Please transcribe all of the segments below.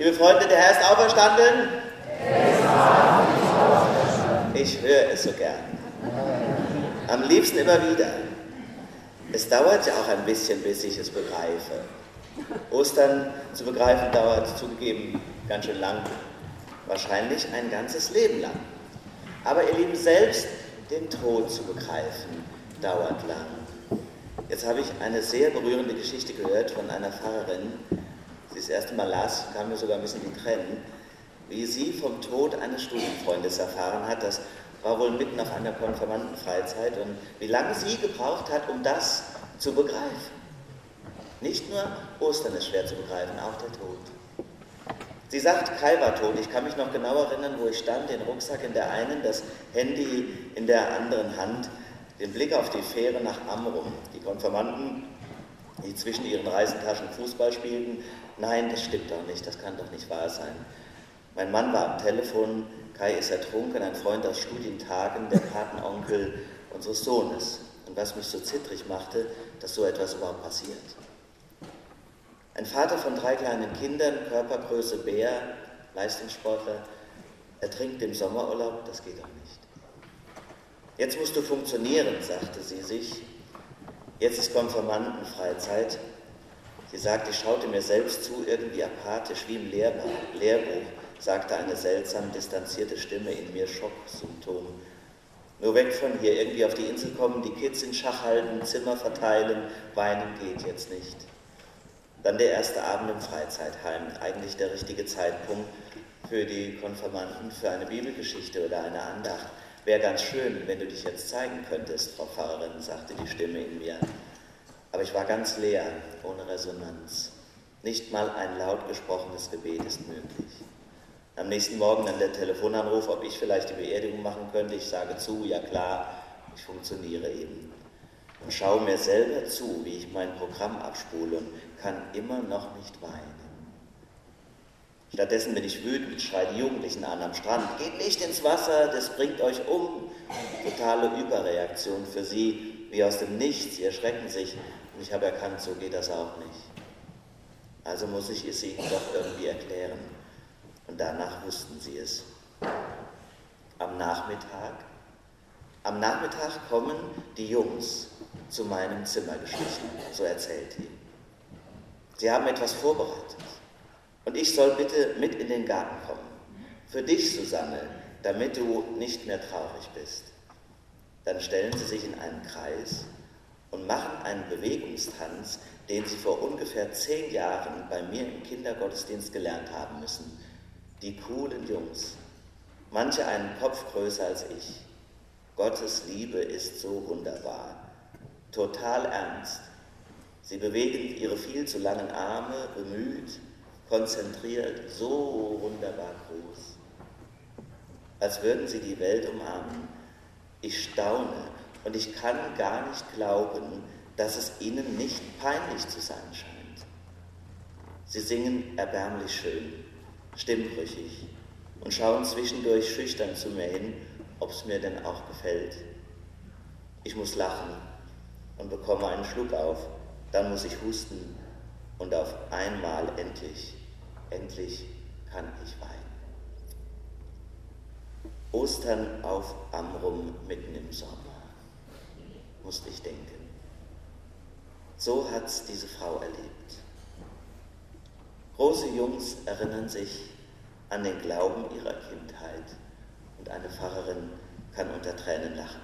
Liebe Freunde, der Herr ist auferstanden. Ich höre es so gern. Am liebsten immer wieder. Es dauert ja auch ein bisschen, bis ich es begreife. Ostern zu begreifen dauert zugegeben ganz schön lang. Wahrscheinlich ein ganzes Leben lang. Aber ihr Lieben, selbst den Tod zu begreifen dauert lang. Jetzt habe ich eine sehr berührende Geschichte gehört von einer Pfarrerin. Das erste Mal las, kam mir sogar ein bisschen die Tränen, wie sie vom Tod eines Studienfreundes erfahren hat. Das war wohl mitten auf einer Konfirmandenfreizeit und wie lange sie gebraucht hat, um das zu begreifen. Nicht nur Ostern ist schwer zu begreifen, auch der Tod. Sie sagt, Kai war tot. Ich kann mich noch genau erinnern, wo ich stand, den Rucksack in der einen, das Handy in der anderen Hand, den Blick auf die Fähre nach Amrum. Die Konfirmanden, die zwischen ihren Reisentaschen Fußball spielten, nein, das stimmt doch nicht, das kann doch nicht wahr sein. Mein Mann war am Telefon, Kai ist ertrunken, ein Freund aus Studientagen, der Patenonkel unseres Sohnes. Und was mich so zittrig machte, dass so etwas überhaupt passiert. Ein Vater von drei kleinen Kindern, Körpergröße Bär, Leistungssportler, ertrinkt im Sommerurlaub, das geht doch nicht. Jetzt musst du funktionieren, sagte sie sich. Jetzt ist Konfirmandenfreizeit. Sie sagte, ich schaute mir selbst zu, irgendwie apathisch, wie im Lehrbuch, sagte eine seltsam distanzierte Stimme in mir, Schocksymptom. Nur weg von hier, irgendwie auf die Insel kommen, die Kids in Schach halten, Zimmer verteilen, weinen geht jetzt nicht. Dann der erste Abend im Freizeitheim, eigentlich der richtige Zeitpunkt für die Konfirmanden, für eine Bibelgeschichte oder eine Andacht. Wäre ganz schön, wenn du dich jetzt zeigen könntest, Frau Pfarrerin, sagte die Stimme in mir. Aber ich war ganz leer, ohne Resonanz. Nicht mal ein laut gesprochenes Gebet ist möglich. Am nächsten Morgen dann der Telefonanruf, ob ich vielleicht die Beerdigung machen könnte. Ich sage zu, ja klar, ich funktioniere eben. Und schaue mir selber zu, wie ich mein Programm abspule und kann immer noch nicht weinen. Stattdessen bin ich wütend, schreie die Jugendlichen an am Strand, geht nicht ins Wasser, das bringt euch um. Totale Überreaktion für sie, wie aus dem Nichts, sie erschrecken sich und ich habe erkannt, so geht das auch nicht. Also muss ich es ihnen doch irgendwie erklären. Und danach wussten sie es. Am Nachmittag, am Nachmittag kommen die Jungs zu meinem Zimmer geschlichen, so erzählt ihn. Sie haben etwas vorbereitet. Und ich soll bitte mit in den Garten kommen. Für dich, Susanne, damit du nicht mehr traurig bist. Dann stellen sie sich in einen Kreis und machen einen Bewegungstanz, den sie vor ungefähr zehn Jahren bei mir im Kindergottesdienst gelernt haben müssen. Die coolen Jungs, manche einen Kopf größer als ich. Gottes Liebe ist so wunderbar, total ernst, Sie bewegen ihre viel zu langen Arme, bemüht, konzentriert, so wunderbar groß, als würden sie die Welt umarmen. Ich staune und ich kann gar nicht glauben, dass es ihnen nicht peinlich zu sein scheint. Sie singen erbärmlich schön, stimmbrüchig und schauen zwischendurch schüchtern zu mir hin, ob es mir denn auch gefällt. Ich muss lachen und bekomme einen Schluck auf dann muss ich husten und auf einmal endlich, endlich kann ich weinen. Ostern auf Amrum mitten im Sommer, musste ich denken. So hat es diese Frau erlebt. Große Jungs erinnern sich an den Glauben ihrer Kindheit und eine Pfarrerin kann unter Tränen lachen.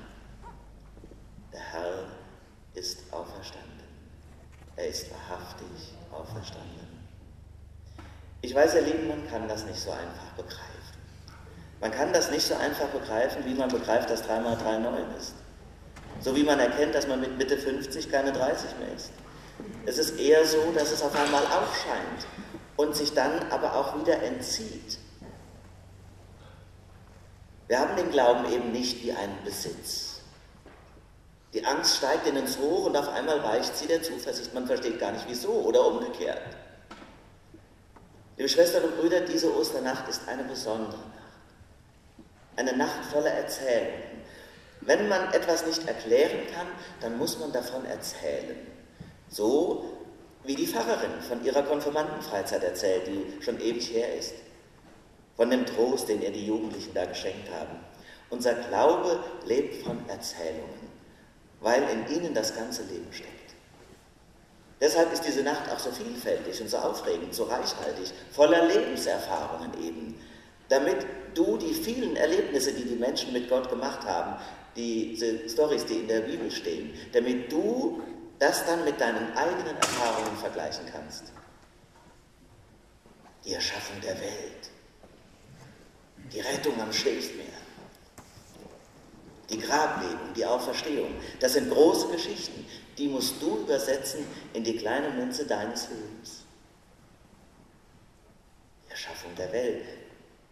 Der Herr ist auferstanden. Er ist wahrhaftig auferstanden. Ich weiß, ihr Lieben, man kann das nicht so einfach begreifen. Man kann das nicht so einfach begreifen, wie man begreift, dass 3 mal 3 9 ist. So wie man erkennt, dass man mit Mitte 50 keine 30 mehr ist. Es ist eher so, dass es auf einmal aufscheint und sich dann aber auch wieder entzieht. Wir haben den Glauben eben nicht wie einen Besitz. Die Angst steigt in uns hoch und auf einmal weicht sie der Zuversicht. Man versteht gar nicht wieso oder umgekehrt. Liebe Schwestern und Brüder, diese Osternacht ist eine besondere Nacht. Eine Nacht voller Erzählungen. Wenn man etwas nicht erklären kann, dann muss man davon erzählen. So wie die Pfarrerin von ihrer Konfirmandenfreizeit erzählt, die schon ewig her ist. Von dem Trost, den ihr die Jugendlichen da geschenkt haben. Unser Glaube lebt von Erzählungen, weil in ihnen das ganze Leben steckt. Deshalb ist diese Nacht auch so vielfältig und so aufregend, so reichhaltig, voller Lebenserfahrungen eben, damit du die vielen Erlebnisse, die die Menschen mit Gott gemacht haben, diese Stories, die in der Bibel stehen, damit du das dann mit deinen eigenen Erfahrungen vergleichen kannst. Die Erschaffung der Welt, die Rettung am Schilfmeer, die Grablegung, die Auferstehung, das sind große Geschichten, die musst du übersetzen in die kleine Münze deines Lebens. Die Erschaffung der Welt,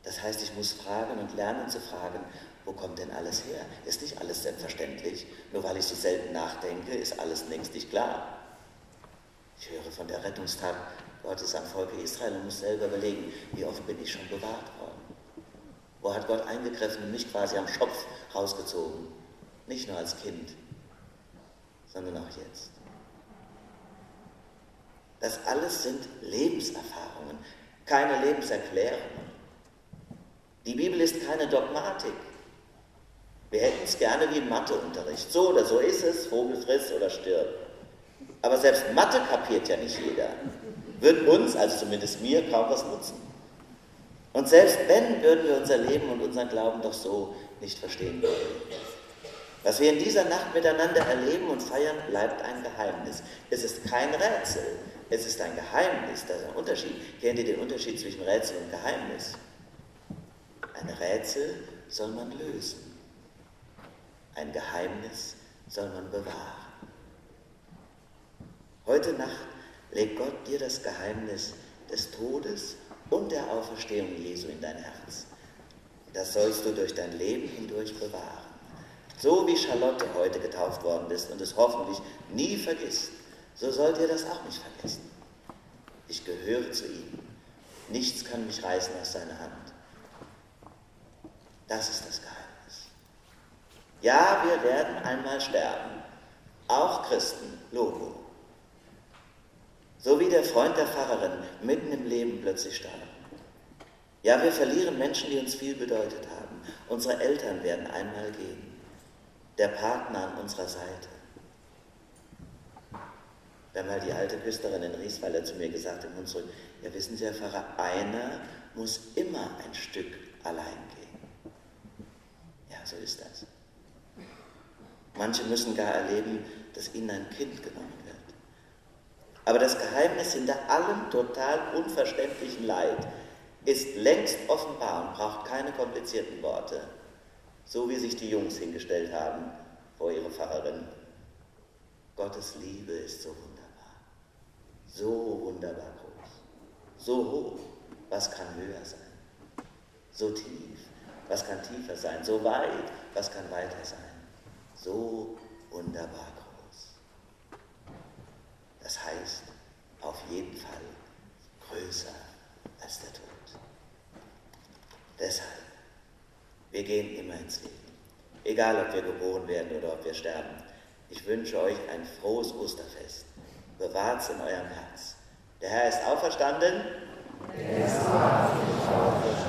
das heißt, ich muss fragen und lernen zu fragen, wo kommt denn alles her? Ist nicht alles selbstverständlich. Nur weil ich so selten nachdenke, ist alles längst nicht klar. Ich höre von der Rettungstat Gottes am Volke Israel und muss selber überlegen, wie oft bin ich schon bewahrt worden. Wo hat Gott eingegriffen und mich quasi am Schopf rausgezogen? Nicht nur als Kind, sondern auch jetzt. Das alles sind Lebenserfahrungen, keine Lebenserklärungen. Die Bibel ist keine Dogmatik. Wir hätten es gerne wie Matheunterricht. So oder so ist es, Vogel frisst oder stirbt. Aber selbst Mathe kapiert ja nicht jeder. Wird uns, also zumindest mir, kaum was nutzen. Und selbst wenn, würden wir unser Leben und unseren Glauben doch so nicht verstehen wollen. Was wir in dieser Nacht miteinander erleben und feiern, bleibt ein Geheimnis. Es ist kein Rätsel, es ist ein Geheimnis. Das ist ein Unterschied. Kennt ihr den Unterschied zwischen Rätsel und Geheimnis? Ein Rätsel soll man lösen. Ein Geheimnis soll man bewahren. Heute Nacht legt Gott dir das Geheimnis des Todes und der Auferstehung Jesu in dein Herz. Das sollst du durch dein Leben hindurch bewahren. So wie Charlotte heute getauft worden ist und es hoffentlich nie vergisst, so sollt ihr das auch nicht vergessen. Ich gehöre zu ihm. Nichts kann mich reißen aus seiner Hand. Das ist das Geheimnis. Ja, wir werden einmal sterben. Auch Christen, Logo. So wie der Freund der Pfarrerin mitten im Leben plötzlich starb. Ja, wir verlieren Menschen, die uns viel bedeutet haben. Unsere Eltern werden einmal gehen. Der Partner an unserer Seite. Wenn mal die alte Küsterin in Riesweiler zu mir gesagt im Hunsrück, ja wissen Sie, Herr Pfarrer, einer muss immer ein Stück allein gehen. Ja, so ist das. Manche müssen gar erleben, dass ihnen ein Kind genommen wird. Aber das Geheimnis hinter allem total unverständlichen Leid ist längst offenbar und braucht keine komplizierten Worte, so wie sich die Jungs hingestellt haben vor ihre Pfarrerin. Gottes Liebe ist so wunderbar, so wunderbar groß, so hoch, was kann höher sein, so tief, was kann tiefer sein, so weit, was kann weiter sein? So wunderbar groß. Das heißt, jeden Fall größer als der Tod. Deshalb, wir gehen immer ins Leben. Egal, ob wir geboren werden oder ob wir sterben. Ich wünsche euch ein frohes Osterfest. Bewahrt es in eurem Herz. Der Herr ist auferstanden. Er ist auferstanden.